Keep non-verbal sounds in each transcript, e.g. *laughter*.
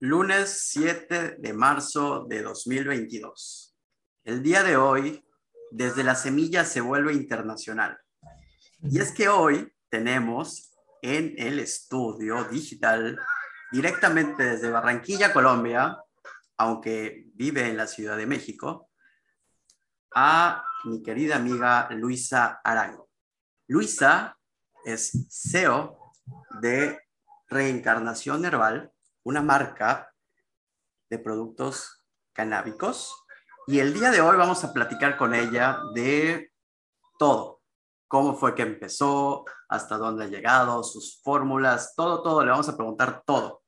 Lunes 7 de marzo de 2022. El día de hoy, desde la semilla se vuelve internacional. Y es que hoy tenemos en el estudio digital, directamente desde Barranquilla, Colombia, aunque vive en la Ciudad de México, a mi querida amiga Luisa Arango. Luisa es CEO de Reencarnación Herbal, una marca de productos canábicos. Y el día de hoy vamos a platicar con ella de todo. Cómo fue que empezó, hasta dónde ha llegado, sus fórmulas, todo, todo. Le vamos a preguntar todo.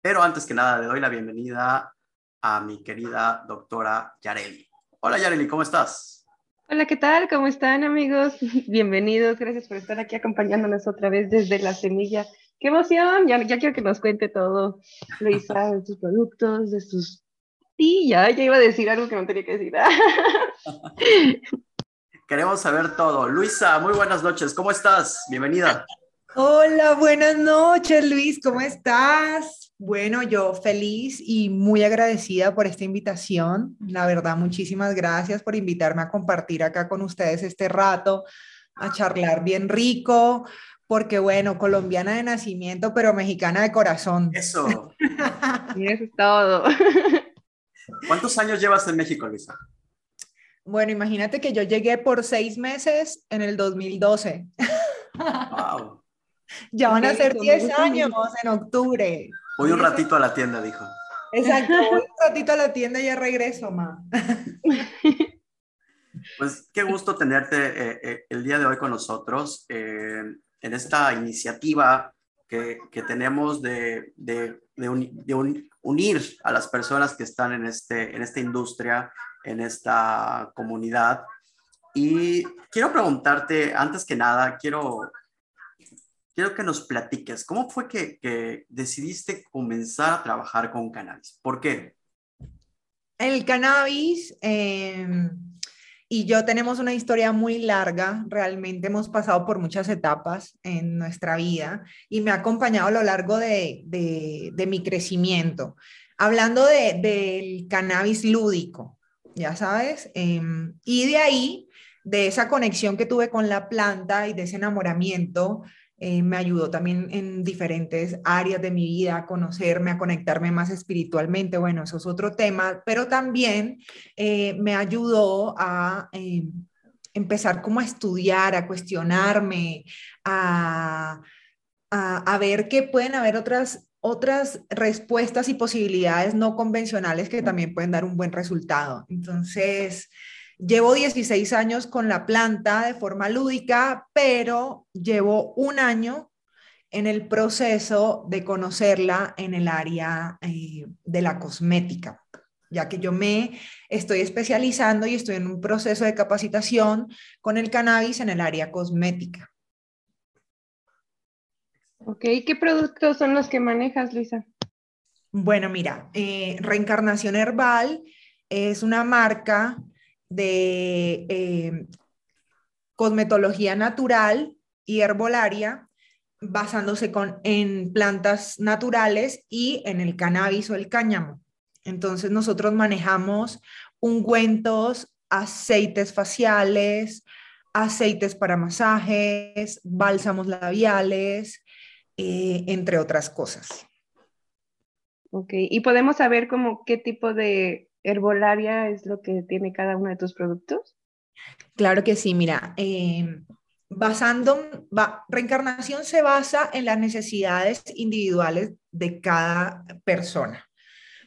Pero antes que nada, le doy la bienvenida a mi querida doctora Yareli. Hola Yareli, ¿cómo estás? Hola, ¿qué tal? ¿Cómo están amigos? *laughs* Bienvenidos, gracias por estar aquí acompañándonos otra vez desde la semilla. ¡Qué emoción! Ya, ya quiero que nos cuente todo, Luisa, de sus productos, de sus... Sí, ya, ya iba a decir algo que no tenía que decir. *laughs* Queremos saber todo. Luisa, muy buenas noches, ¿cómo estás? Bienvenida. Hola, buenas noches, Luis, ¿cómo estás? Bueno, yo feliz y muy agradecida por esta invitación. La verdad, muchísimas gracias por invitarme a compartir acá con ustedes este rato, a charlar bien rico, porque bueno, colombiana de nacimiento, pero mexicana de corazón. Eso. *laughs* y eso es todo. *laughs* ¿Cuántos años llevas en México, Luisa? Bueno, imagínate que yo llegué por seis meses en el 2012. Wow. *laughs* Ya van a ser 10 años en octubre. Voy un ratito a la tienda, dijo. Exacto, voy un *laughs* ratito a la tienda y ya regreso, ma. *laughs* Pues qué gusto tenerte eh, eh, el día de hoy con nosotros eh, en esta iniciativa que, que tenemos de, de, de, un, unir a las personas que están en, este, en esta industria, en esta comunidad. Y quiero preguntarte, antes que nada, quiero quiero que nos platiques, ¿cómo fue que, decidiste comenzar a trabajar con cannabis? ¿Por qué? El cannabis em, y yo tenemos una historia muy larga, realmente hemos pasado por muchas etapas en nuestra vida y me ha acompañado a lo largo de, mi crecimiento. Hablando del cannabis lúdico, ya sabes, em, y de ahí, de esa conexión que tuve con la planta y de ese enamoramiento, eh, me ayudó también en diferentes áreas de mi vida a conocerme, a conectarme más espiritualmente. Bueno, eso es otro tema, pero también eh, me ayudó a eh, empezar como a estudiar, a cuestionarme, a, a, ver que pueden haber otras otras respuestas y posibilidades no convencionales que también pueden dar un buen resultado. Entonces, Llevo 16 años con la planta de forma lúdica, pero llevo un año en el proceso de conocerla en el área eh, de la cosmética, ya que yo me estoy especializando y estoy en un proceso de capacitación con el cannabis en el área cosmética. Ok, ¿qué productos son los que manejas, Luisa? Bueno, mira, eh, Reencarnación Herbal es una marca de eh, cosmetología natural y herbolaria basándose con, en plantas naturales y en el cannabis o el cáñamo. Entonces nosotros manejamos ungüentos, aceites faciales, aceites para masajes, bálsamos labiales, eh, entre otras cosas. Ok, y podemos saber como qué tipo de herbolaria es lo que tiene cada uno de tus productos? Claro que sí, mira, em, basando, reencarnación se basa en las necesidades individuales de cada persona,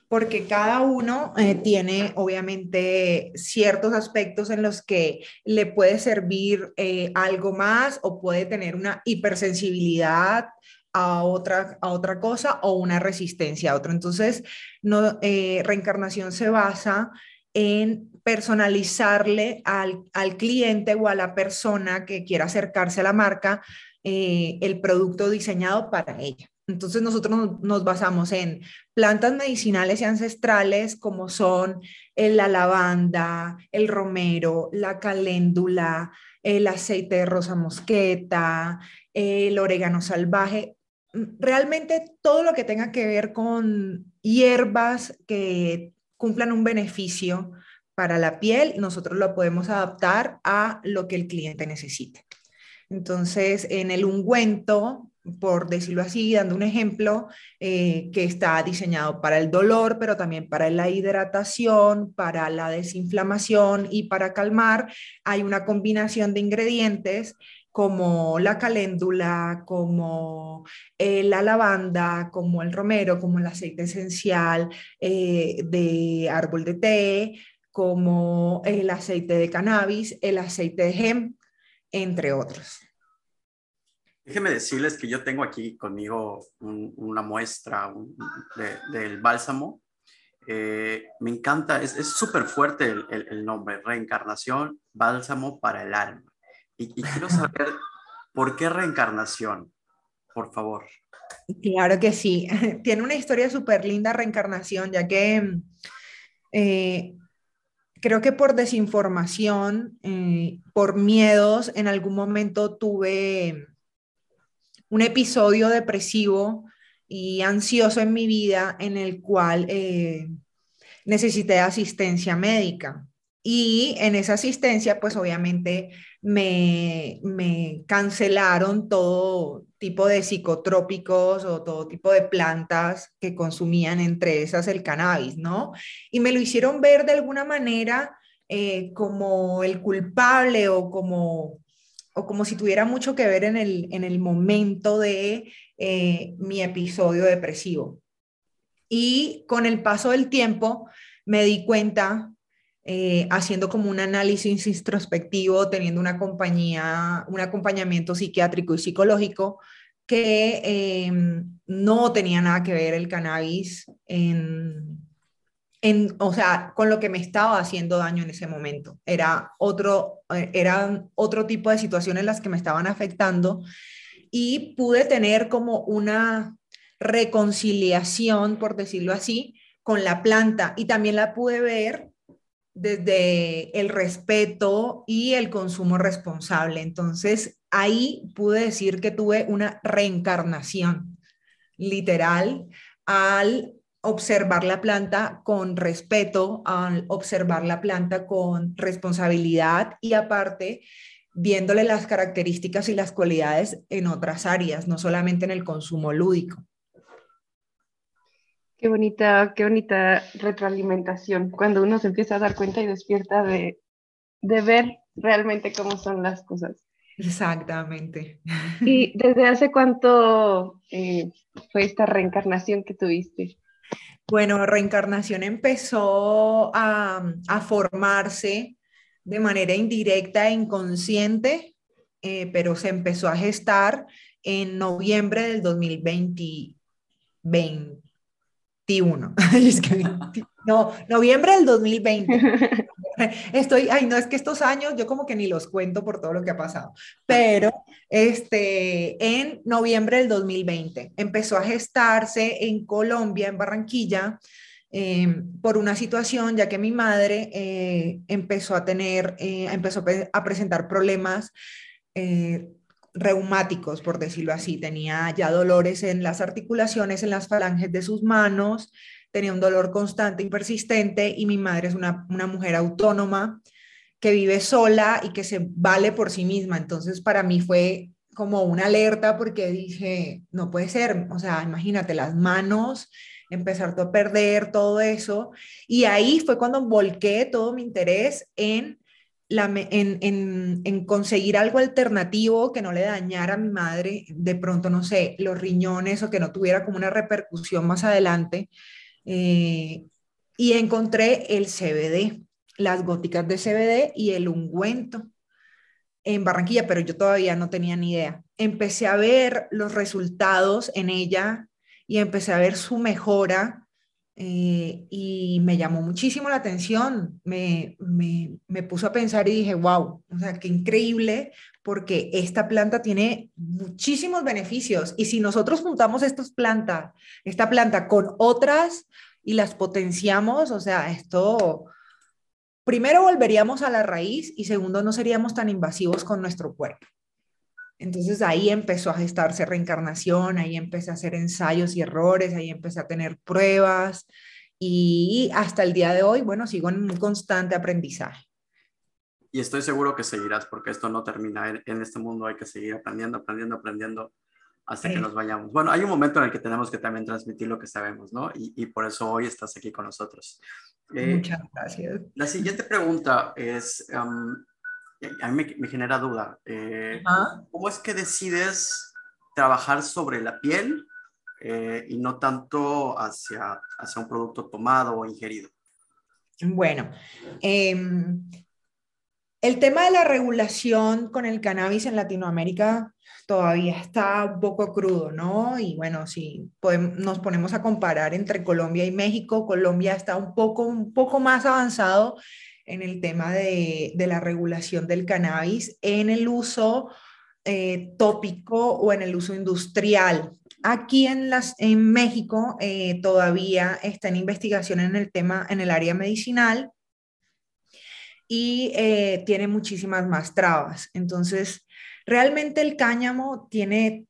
porque cada uno eh, tiene obviamente ciertos aspectos en los que le puede servir eh, algo más o puede tener una hipersensibilidad a otra, a otra cosa o una resistencia a otra. Entonces, no, eh, reencarnación se basa en personalizarle al, cliente o a la persona que quiera acercarse a la marca eh, el producto diseñado para ella. Entonces nosotros nos basamos en plantas medicinales y ancestrales como son la lavanda, el romero, la caléndula, el aceite de rosa mosqueta, el orégano salvaje, realmente todo lo que tenga que ver con hierbas que cumplan un beneficio para la piel, nosotros lo podemos adaptar a lo que el cliente necesite. Entonces, en el ungüento, por decirlo así, dando un ejemplo, eh, que está diseñado para el dolor, pero también para la hidratación, para la desinflamación y para calmar, hay una combinación de ingredientes como la caléndula, como eh, la lavanda, como el romero, como el aceite esencial eh, de árbol de té, como el aceite de cannabis, el aceite de hemp, entre otros. Déjenme decirles que yo tengo aquí conmigo una muestra del bálsamo. Eh, me encanta, es súper fuerte el, nombre, reencarnación, bálsamo para el alma. Y, quiero saber por qué reencarnación, por favor. Claro que sí, *laughs* tiene una historia súper linda reencarnación, ya que eh, creo que por desinformación, eh, por miedos, en algún momento tuve un episodio depresivo y ansioso en mi vida en el cual eh, necesité asistencia médica. Y en esa asistencia, pues obviamente me, me, cancelaron todo tipo de psicotrópicos o todo tipo de plantas que consumían, entre esas el cannabis, ¿no? Y me lo hicieron ver de alguna manera eh, como el culpable o como o como si tuviera mucho que ver en el, en el momento de eh, mi episodio depresivo. Y con el paso del tiempo me di cuenta, eh, haciendo como un análisis introspectivo, teniendo una compañía, un acompañamiento psiquiátrico y psicológico, que em, no tenía nada que ver el cannabis en, o sea, con lo que me estaba haciendo daño en ese momento. Era otro, eh, eran otro tipo de situaciones las que me estaban afectando y pude tener como una reconciliación, por decirlo así, con la planta y también la pude ver desde el respeto y el consumo responsable. Entonces, ahí pude decir que tuve una reencarnación literal al observar la planta con respeto, al observar la planta con responsabilidad y aparte viéndole las características y las cualidades en otras áreas, no solamente en el consumo lúdico. Qué bonita, qué bonita retroalimentación cuando uno se empieza a dar cuenta y despierta de, ver realmente cómo son las cosas. Exactamente. ¿Y *laughs* desde hace cuánto eh, fue esta reencarnación que tuviste? Bueno, reencarnación empezó a, formarse de manera indirecta e inconsciente, eh, pero se empezó a gestar en noviembre del 2021. *laughs* no, noviembre del 2020. *laughs* Estoy, ay, no, es que estos años yo como que ni los cuento por todo lo que ha pasado, pero este, en noviembre del 2020 empezó a gestarse en Colombia, en Barranquilla, em, por una situación, ya que mi madre eh, empezó a tener, eh, empezó a presentar problemas eh, reumáticos, por decirlo así. Tenía ya dolores en las articulaciones, en las falanges de sus manos, tenía un dolor constante y persistente y mi madre es una, mujer autónoma que vive sola y que se vale por sí misma. Entonces para mí fue como una alerta porque dije, no puede ser, o sea, imagínate las manos, empezar a perder todo eso. Y ahí fue cuando volqué todo mi interés en, la, en, en, en, conseguir algo alternativo que no le dañara a mi madre, de pronto, no sé, los riñones o que no tuviera como una repercusión más adelante. Eh, y encontré el CBD, las góticas de CBD y el ungüento en Barranquilla, pero yo todavía no tenía ni idea. Empecé a ver los resultados en ella y empecé a ver su mejora eh, y me llamó muchísimo la atención, me, me, me, puso a pensar y dije, wow, o sea, qué increíble, porque esta planta tiene muchísimos beneficios y si nosotros juntamos estas esta planta con otras y las potenciamos, o sea, esto, primero volveríamos a la raíz y segundo, no seríamos tan invasivos con nuestro cuerpo. Entonces ahí empezó a gestarse reencarnación, ahí empecé a hacer ensayos y errores, ahí empecé a tener pruebas y hasta el día de hoy, bueno, sigo en un constante aprendizaje. Y estoy seguro que seguirás porque esto no termina. En, este mundo hay que seguir aprendiendo, aprendiendo, aprendiendo hasta que nos vayamos. Bueno, hay un momento en el que tenemos que también transmitir lo que sabemos, ¿no? Y, por eso hoy estás aquí con nosotros. Eh, Muchas gracias. La siguiente pregunta es, a mí me, genera duda. Eh, ¿Cómo es que decides trabajar sobre la piel eh, y no tanto hacia, hacia un producto tomado o ingerido? Bueno, em, el tema de la regulación con el cannabis en Latinoamérica todavía está un poco crudo, ¿no? Y bueno, si nos ponemos a comparar entre Colombia y México, Colombia está un poco, un poco más avanzado en el tema de, la regulación del cannabis en el uso eh, tópico o en el uso industrial. Aquí en, las, en México eh, todavía está en investigación en el tema, en el área medicinal y eh, tiene muchísimas más trabas. Entonces, realmente el cáñamo tiene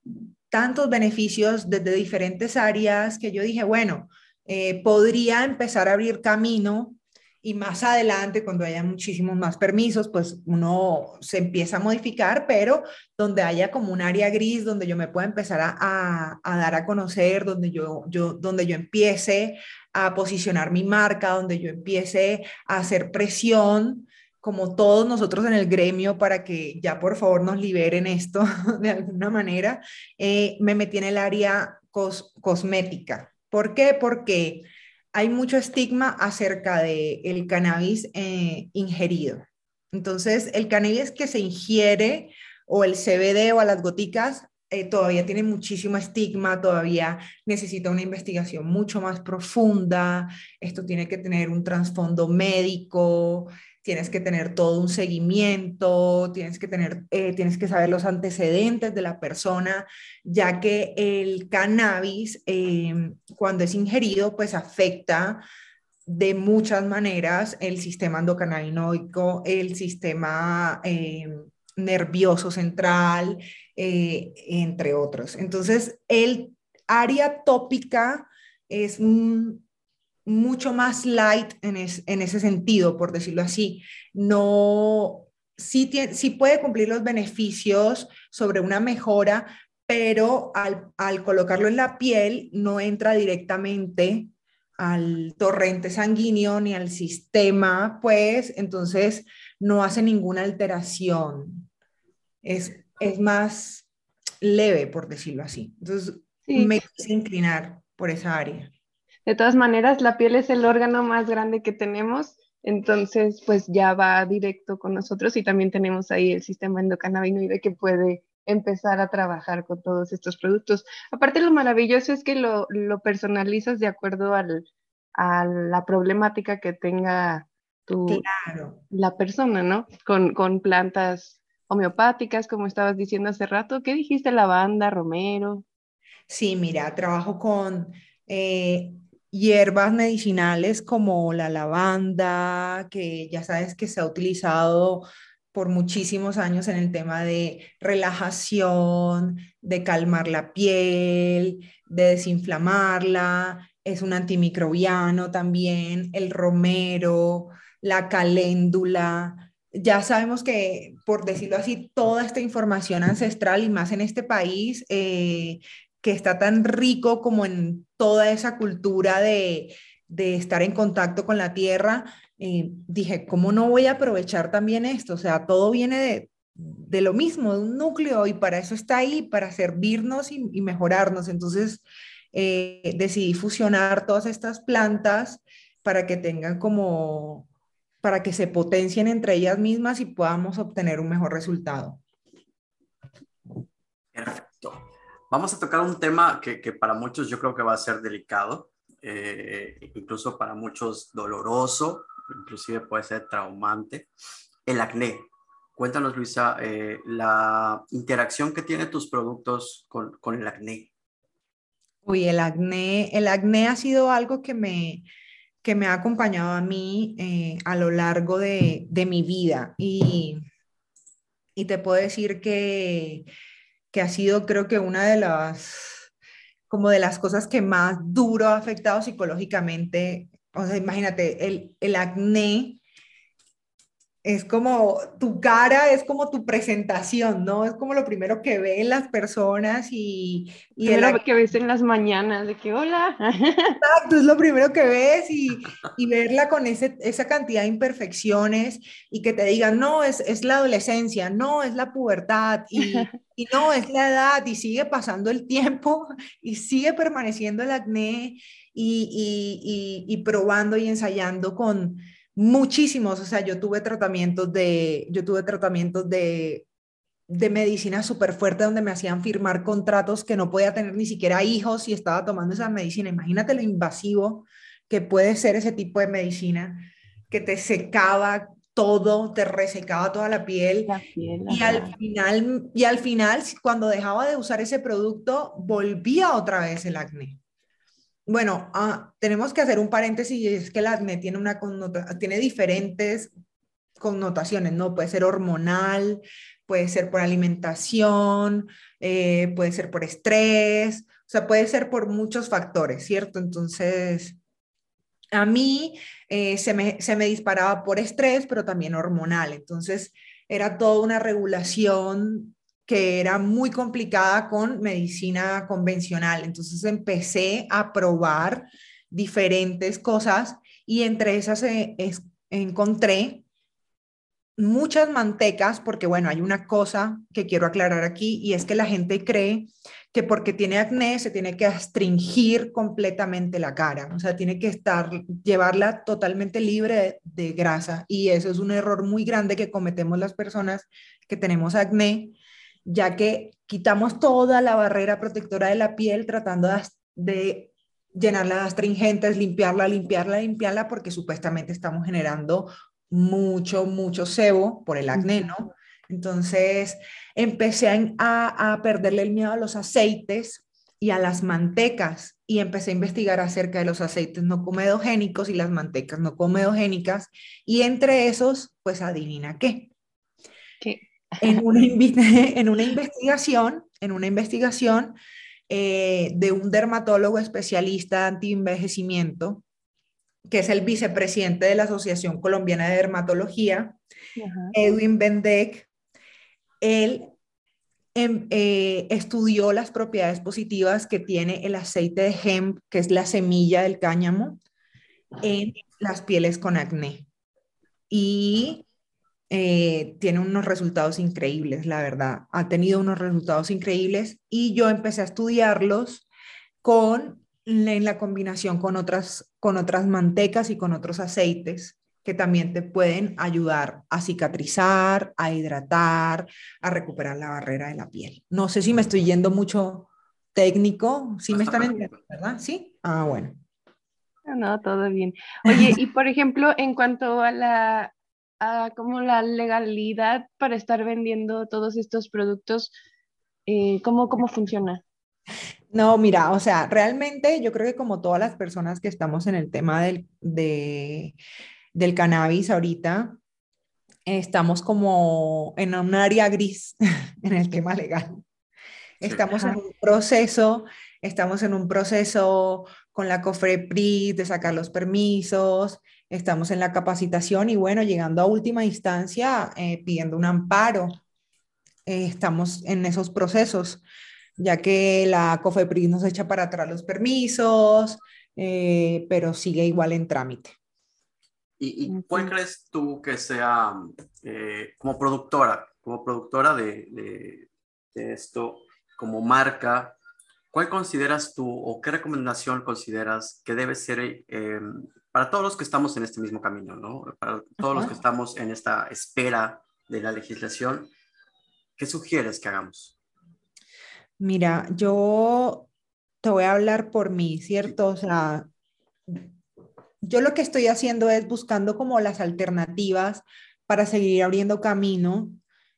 tantos beneficios desde diferentes áreas que yo dije, bueno, podría empezar a abrir camino y más adelante, cuando haya muchísimos más permisos, pues uno se empieza a modificar, pero donde haya como un área gris, donde yo me pueda empezar a, a, dar a conocer, donde yo, yo, donde yo empiece a posicionar mi marca, donde yo empiece a hacer presión, como todos nosotros en el gremio, para que ya por favor nos liberen esto *laughs* de alguna manera, eh, me metí en el área cosmética. ¿Por qué? Porque hay mucho estigma acerca del el cannabis eh, ingerido. Entonces, el cannabis que se ingiere o el CBD o a las goticas eh, todavía tiene muchísimo estigma, todavía necesita una investigación mucho más profunda, esto tiene que tener un trasfondo médico, tienes que tener todo un seguimiento, tienes que, tener, eh, tienes que saber los antecedentes de la persona, ya que el cannabis, em, cuando es ingerido, pues afecta de muchas maneras el sistema endocannabinoico, el sistema em, nervioso central, eh, entre otros. Entonces, el área tópica es un, mucho más light en, ese sentido, por decirlo así. No, sí, sí puede cumplir los beneficios sobre una mejora, pero al, colocarlo en la piel no entra directamente al torrente sanguíneo ni al sistema, pues entonces no hace ninguna alteración. Es, es más leve, por decirlo así. Entonces me quise inclinar por esa área. De todas maneras, la piel es el órgano más grande que tenemos, entonces pues ya va directo con nosotros y también tenemos ahí el sistema endocannabinoide que puede empezar a trabajar con todos estos productos. Aparte, lo maravilloso es que lo, personalizas de acuerdo al, a la problemática que tenga tu, la persona, ¿no? Con, con, plantas homeopáticas, como estabas diciendo hace rato. ¿Qué dijiste? Lavanda, romero. Sí, mira, trabajo con eh, hierbas medicinales como la lavanda, que ya sabes que se ha utilizado por muchísimos años en el tema de relajación, de calmar la piel, de desinflamarla, es un antimicrobiano también, el romero, la caléndula. Ya sabemos que, por decirlo así, toda esta información ancestral y más en este país eh, que está tan rico como en toda esa cultura de, estar en contacto con la tierra, eh, dije, ¿cómo no voy a aprovechar también esto? O sea, todo viene de, lo mismo, de un núcleo, y para eso está ahí, para servirnos y, mejorarnos. Entonces, eh, decidí fusionar todas estas plantas para que tengan como, para que se potencien entre ellas mismas y podamos obtener un mejor resultado. Vamos a tocar un tema que, para muchos yo creo que va a ser delicado. eh, incluso para muchos doloroso, inclusive puede ser traumante, el acné. Cuéntanos, Luisa, eh, la interacción que tienen tus productos con, con, el acné. Uy, el acné, el acné ha sido algo que me, que me ha acompañado a mí eh, a lo largo de, de mi vida y, y, te puedo decir que, que ha sido creo que una de las como de las cosas que más duro ha afectado psicológicamente. O sea, imagínate, el, el acné es como tu cara, es como tu presentación, ¿no? Es como lo primero que ven las personas y... y lo que ves en las mañanas, de que hola. *laughs* Exacto, es lo primero que ves y, y verla con ese, esa cantidad de imperfecciones y que te digan, no, es, es la adolescencia, no, es la pubertad y, *laughs* y no, es la edad y sigue pasando el tiempo *laughs* y sigue permaneciendo el acné y, y, y probando y ensayando con muchísimos, o sea, yo tuve tratamientos de, yo tuve tratamientos de, de medicina súper fuerte donde me hacían firmar contratos que no podía tener ni siquiera hijos y estaba tomando esa medicina. Imagínate lo invasivo que puede ser ese tipo de medicina, que te secaba todo, te resecaba toda la piel, y al final y al final cuando dejaba de usar ese producto volvía otra vez el acné. Bueno, ah, tenemos que hacer un paréntesis y es que el acné tiene, una tiene diferentes connotaciones, ¿no? Puede ser hormonal, puede ser por alimentación, eh, puede ser por estrés, o sea, puede ser por muchos factores, ¿cierto? Entonces, a mí eh, se, me, se me disparaba por estrés, pero también hormonal. Entonces, era toda una regulación que era muy complicada con medicina convencional. Entonces empecé a probar diferentes cosas y entre esas eh, encontré muchas mantecas, porque bueno, hay una cosa que quiero aclarar aquí y es que la gente cree que porque tiene acné se tiene que astringir completamente la cara, o sea, tiene que estar, llevarla totalmente libre de grasa y eso es un error muy grande que cometemos las personas que tenemos acné ya que quitamos toda la barrera protectora de la piel tratando de, llenarla de astringentes, limpiarla, limpiarla, limpiarla, porque supuestamente estamos generando mucho, mucho sebo por el acné, ¿no? Entonces empecé a, a, perderle el miedo a los aceites y a las mantecas y empecé a investigar acerca de los aceites no comedogénicos y las mantecas no comedogénicas y entre esos, pues adivina qué. ¿Qué? En una, *laughs* *laughs* en una investigación, en una investigación eh, de un dermatólogo especialista anti-envejecimiento, que es el vicepresidente de la Asociación Colombiana de Dermatología, Edwin Bendek. Él em, eh, estudió las propiedades positivas que tiene el aceite de hemp, que es la semilla del cáñamo, en las pieles con acné. Y eh, tiene unos resultados increíbles, la verdad. Ha tenido unos resultados increíbles y yo empecé a estudiarlos con en la combinación con otras, con otras mantecas y con otros aceites que también te pueden ayudar a cicatrizar, a hidratar, a recuperar la barrera de la piel. No sé si me estoy yendo mucho técnico, ¿sí me están *laughs* entendiendo, verdad? ¿Sí? Ah, bueno. No, todo bien. Oye, y por ejemplo, en cuanto a la como la legalidad para estar vendiendo todos estos productos? Eh, ¿cómo, ¿Cómo funciona? No, mira, o sea, realmente yo creo que como todas las personas que estamos en el tema del, de, del cannabis ahorita, estamos como en un área gris *laughs* en el tema legal. Estamos en un proceso, estamos en un proceso con la COFREPRIS de sacar los permisos, estamos en la capacitación y bueno, llegando a última instancia, eh, pidiendo un amparo. Eh, estamos en esos procesos, ya que la COFEPRIS nos echa para atrás los permisos, eh, pero sigue igual en trámite. ¿Y, cuál crees tú que sea como productora, como productora de, de esto, como marca, ¿cuál consideras tú o qué recomendación consideras que debe ser para todos los que estamos en este mismo camino, ¿no? Para todos los que estamos en esta espera de la legislación, ¿qué sugieres que hagamos? Mira, yo te voy a hablar por mí, ¿cierto? O sea, yo lo que estoy haciendo es buscando como las alternativas para seguir abriendo camino,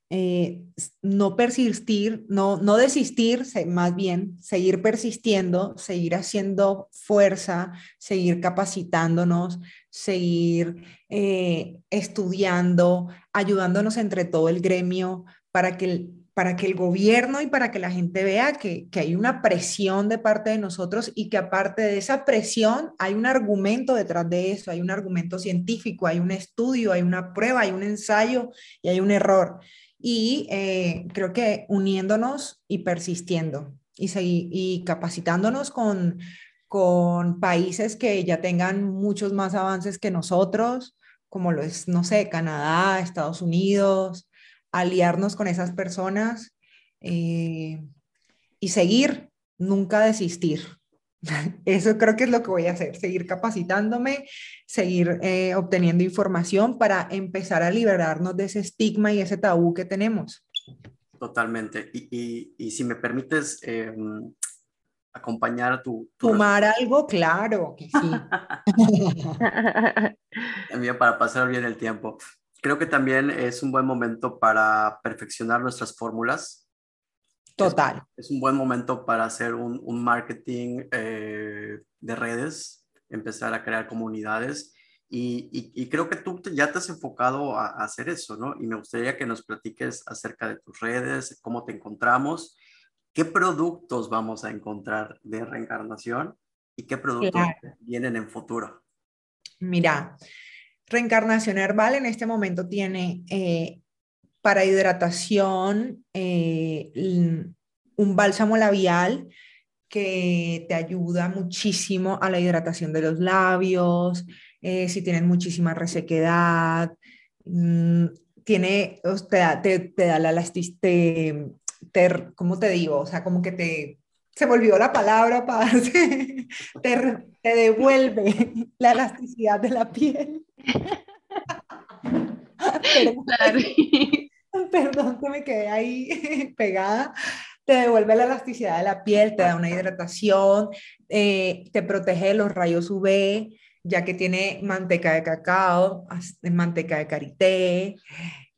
eh, no persistir, no, no desistir, más bien seguir persistiendo, seguir haciendo fuerza, seguir capacitándonos, seguir eh, estudiando, ayudándonos entre todo el gremio para que para que el gobierno y para que la gente vea que, hay una presión de parte de nosotros y que aparte de esa presión hay un argumento detrás de eso, hay un argumento científico, hay un estudio, hay una prueba, hay un ensayo y hay un error. Y eh, creo que uniéndonos y persistiendo y, y capacitándonos con, con países que ya tengan muchos más avances que nosotros, como lo es, no sé, Canadá, Estados Unidos, aliarnos con esas personas eh, y seguir, nunca desistir. *laughs* Eso creo que es lo que voy a hacer, seguir capacitándome, seguir eh, obteniendo información para empezar a liberarnos de ese estigma y ese tabú que tenemos. Totalmente. Y, si me permites em, acompañar a tu... Fumar algo, claro que sí. *laughs* *laughs* También para pasar bien el tiempo. Creo que también es un buen momento para perfeccionar nuestras fórmulas. Total. Es, un buen momento para hacer un, marketing eh, de redes, empezar a crear comunidades. Y, creo que tú ya te has enfocado a, hacer eso, ¿no? Y me gustaría que nos platiques acerca de tus redes, cómo te encontramos, qué productos vamos a encontrar de reencarnación y qué productos vienen en futuro. Mira, Reencarnación Herbal en este momento tiene eh, para hidratación eh, un bálsamo labial que te ayuda muchísimo a la hidratación de los labios, eh, si tienen muchísima resequedad, mm, tiene, te da, te, da la elasticidad, ¿cómo te digo? O sea, como que te, se volvió la palabra, para *laughs* te, te devuelve la elasticidad de la piel. *laughs* *laughs* Perdón, que me quedé ahí *laughs* pegada. Te devuelve la elasticidad de la piel, te da una hidratación, eh, te protege de los rayos UV, ya que tiene manteca de cacao, manteca de karité,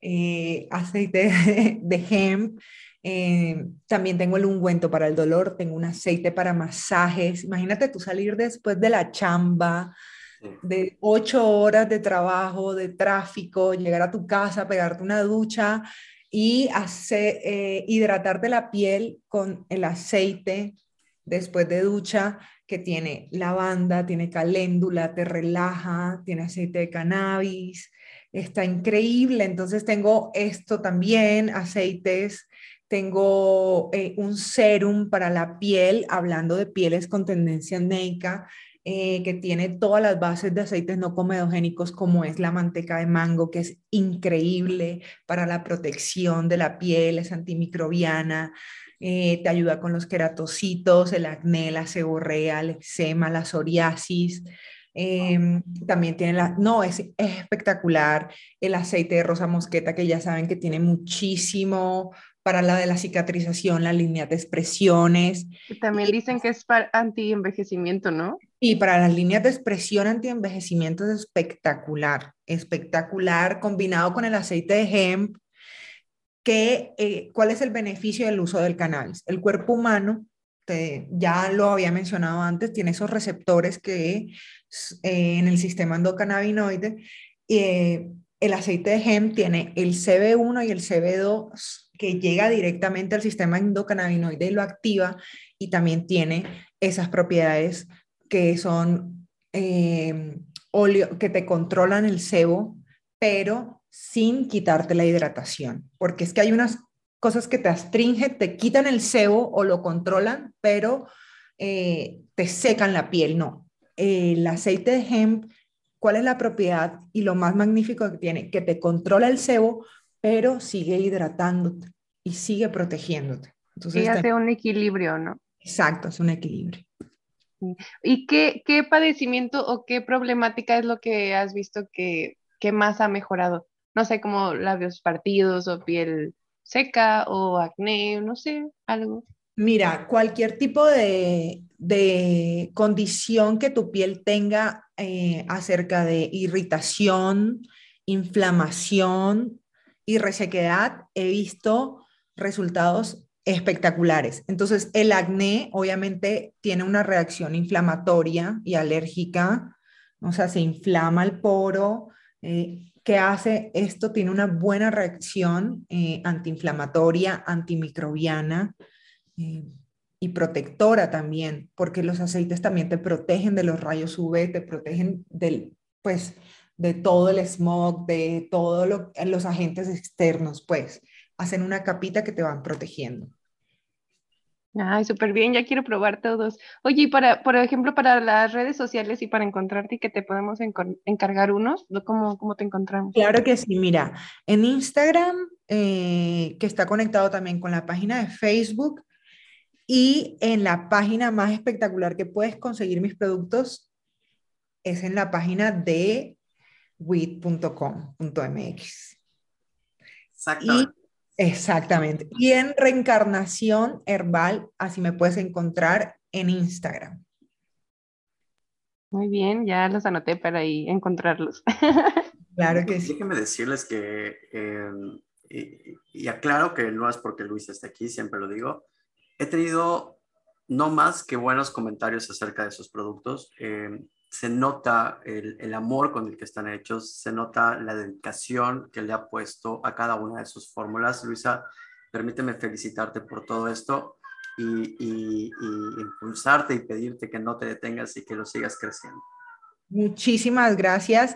eh, aceite *laughs* de, hemp. Eh, también tengo el ungüento para el dolor, tengo un aceite para masajes. Imagínate tú salir después de la chamba, de ocho horas de trabajo, de tráfico, llegar a tu casa, pegarte una ducha y hacer, eh, hidratarte la piel con el aceite después de ducha que tiene lavanda, tiene caléndula, te relaja, tiene aceite de cannabis, está increíble. Entonces tengo esto también, aceites, tengo eh, un serum para la piel, hablando de pieles con tendencia acnéica, eh, que tiene todas las bases de aceites no comedogénicos como es la manteca de mango, que es increíble para la protección de la piel, es antimicrobiana, eh, te ayuda con los queratocitos, el acné, la seborrea, el eczema, la psoriasis. Em, también tiene la, no, es, es, espectacular el aceite de rosa mosqueta que ya saben que tiene muchísimo para la de la cicatrización, la línea de expresiones. Y también dicen que es para anti-envejecimiento, ¿no? Y para las líneas de expresión anti-envejecimiento es espectacular, espectacular, combinado con el aceite de hemp. Que, eh, ¿Cuál es el beneficio del uso del cannabis? El cuerpo humano, ya lo había mencionado antes, tiene esos receptores que eh, en el sistema endocannabinoide, eh, el aceite de hemp tiene el CB1 y el CB2 que llega directamente al sistema endocannabinoide y lo activa y también tiene esas propiedades que son eh, que te controlan el sebo, pero sin quitarte la hidratación, porque es que hay unas cosas que te astringen, te quitan el sebo o lo controlan, pero eh, te secan la piel, no. el aceite de hemp, ¿cuál es la propiedad y lo más magnífico que tiene? Que te controla el sebo, pero sigue hidratándote y sigue protegiéndote. Entonces, y hace un equilibrio, ¿no? Exacto, es un equilibrio. ¿Y qué, qué, padecimiento o qué problemática es lo que has visto que, que, más ha mejorado? No sé, como labios partidos o piel seca o acné, no sé, algo. Mira, cualquier tipo de, de condición que tu piel tenga eh, acerca de irritación, inflamación y resequedad, he visto resultados espectaculares. Entonces, el acné obviamente tiene una reacción inflamatoria y alérgica, o sea, se inflama el poro. Eh, ¿Qué hace? Esto tiene una buena reacción eh, antiinflamatoria, antimicrobiana eh, y protectora también, porque los aceites también te protegen de los rayos UV, te protegen del, pues, de todo el smog, de todos los agentes externos, pues hacen una capita que te van protegiendo. Ay, súper bien, ya quiero probar todos. Oye, y para, por ejemplo, para las redes sociales y para encontrarte y que te podemos encargar unos, ¿cómo, ¿cómo te encontramos? Claro que sí, mira, en Instagram, eh, que está conectado también con la página de Facebook, y en la página más espectacular que puedes conseguir mis productos es en la página de wit.com.mx. Exactamente. Exactamente. Y en Reencarnación Herbal, así me puedes encontrar en Instagram. Muy bien, ya los anoté para ahí encontrarlos. *laughs* Claro que sí. Déjenme decirles que, em, y, aclaro que no es porque Luis esté aquí, siempre lo digo, he tenido no más que buenos comentarios acerca de sus productos. Em, se nota el, amor con el que están hechos, se nota la dedicación que le ha puesto a cada una de sus fórmulas. Luisa, permíteme felicitarte por todo esto y, y, impulsarte y pedirte que no te detengas y que lo sigas creciendo. Muchísimas gracias.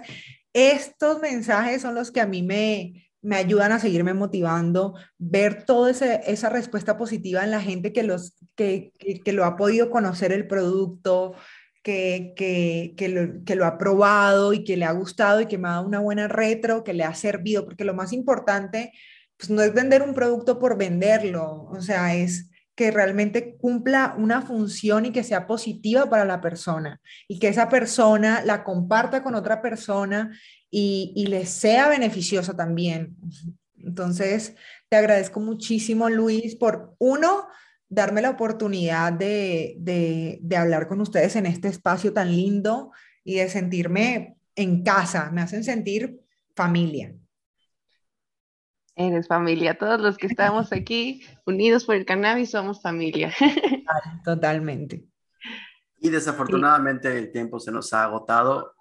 Estos mensajes son los que a mí me, me ayudan a seguirme motivando, ver toda esa respuesta positiva en la gente que, los, que, que, lo ha podido conocer el producto, que, que, que, lo, que, lo, ha probado y que le ha gustado y que me ha dado una buena retro, que le ha servido, porque lo más importante pues no es vender un producto por venderlo, o sea, es que realmente cumpla una función y que sea positiva para la persona y que esa persona la comparta con otra persona y, y le sea beneficiosa también. Entonces, te agradezco muchísimo, Luis, por uno, darme la oportunidad de, de, hablar con ustedes en este espacio tan lindo y de sentirme en casa. Me hacen sentir familia. Eres familia. Todos los que estamos *laughs* aquí unidos por el cannabis somos familia. *laughs* Totalmente. Y desafortunadamente el tiempo se nos ha agotado.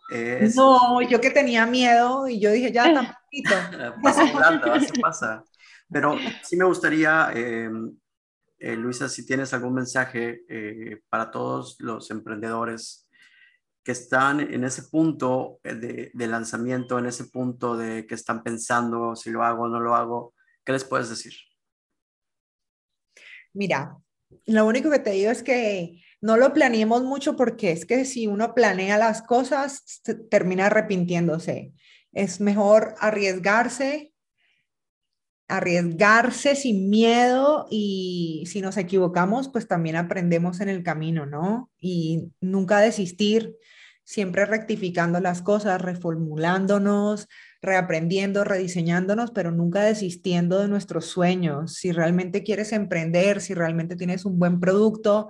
No, yo que tenía miedo y yo dije, ya tan *laughs* pasa pasa. Pero sí me gustaría eh, eh, Luisa, si tienes algún mensaje eh, para todos los emprendedores que están en ese punto de, lanzamiento, en ese punto de que están pensando si lo hago o no lo hago, ¿qué les puedes decir? Mira, lo único que te digo es que no lo planeemos mucho porque es que si uno planea las cosas, termina arrepintiéndose. Es mejor arriesgarse arriesgarse sin miedo y si nos equivocamos, pues también aprendemos en el camino, ¿no? Y nunca desistir, siempre rectificando las cosas, reformulándonos, reaprendiendo, rediseñándonos, pero nunca desistiendo de nuestros sueños. Si realmente quieres emprender, si realmente tienes un buen producto,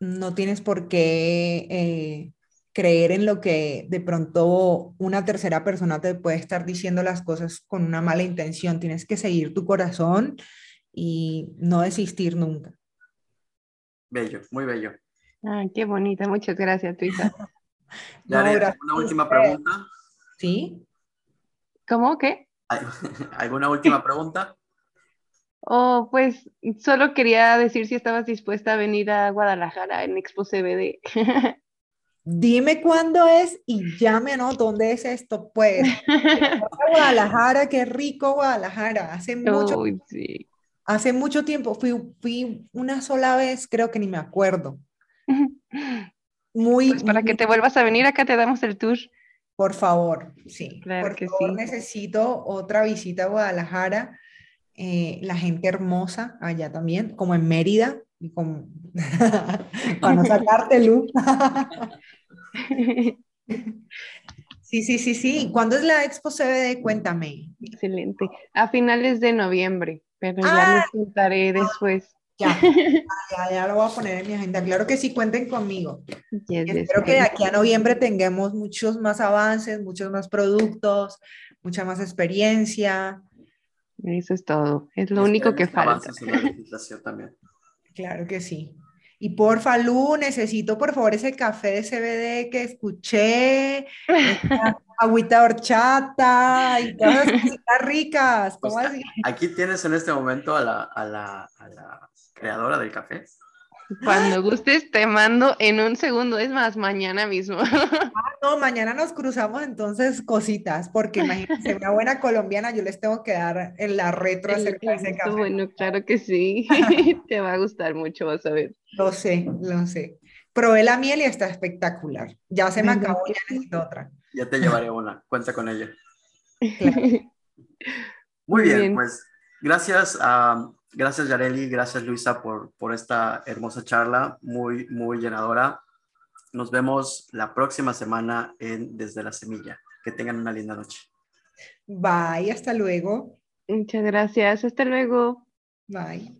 no tienes por qué eh, creer en lo que de pronto una tercera persona te puede estar diciendo las cosas con una mala intención. Tienes que seguir tu corazón y no desistir nunca. Bello, muy bello. Ay, qué bonita. Muchas gracias, Tuisa. *laughs* ¿Una última pregunta? ¿Sí? ¿Cómo? ¿Qué? *laughs* ¿Alguna última pregunta? Oh, pues solo quería decir si estabas dispuesta a venir a Guadalajara en Expo CBD. *laughs* Dime cuándo es y ya me anoto dónde es esto, pues. *laughs* Guadalajara, qué rico Guadalajara. Hace mucho, hace mucho tiempo fui, fui una sola vez, creo que ni me acuerdo. *laughs* Muy. Pues para que te vuelvas a venir acá te damos el tour. Por favor, sí. Claro que sí. necesito otra visita a Guadalajara. Eh, la gente hermosa allá también, como en Mérida, y como *laughs* para no sacarte luz. *laughs* Sí, sí, sí, sí. ¿Cuándo es la Expo CBD? Cuéntame. Excelente. A finales de noviembre, pero ya les contaré después. Ya, *laughs* ya, ya lo voy a poner en mi agenda. Claro que sí, cuenten conmigo. Yes, yes, Espero que de aquí a noviembre tengamos muchos más avances, muchos más productos, mucha más experiencia. Eso es todo. Es lo único que falta. Avances en la legislación también. Claro que sí. Y porfa, Lu, necesito por favor ese café de CBD que escuché, *laughs* agüita horchata y todas las cositas ricas. ¿Cómo Pues, así? Aquí tienes en este momento a la, a la, a la creadora del café. Cuando gustes, te mando en un segundo. Es más, mañana mismo. *laughs* No, mañana nos cruzamos entonces cositas, porque imagínense, una buena colombiana, yo les tengo que dar en la retro acerca de ese café. Bueno, claro que sí. *laughs* Te va a gustar mucho, vas a ver. Lo sé, lo sé. Probé la miel y está espectacular. Ya se me ¿Verdad acabó, ya necesito otra. Ya te llevaré una. Cuenta con ella. Claro. Muy *laughs* Muy bien, bien. pues gracias a gracias Yareli, gracias Luisa por, por esta hermosa charla, muy, muy llenadora. Nos vemos la próxima semana en Desde la Semilla. Que tengan una linda noche. Bye, hasta luego. Muchas gracias. Hasta luego. Bye.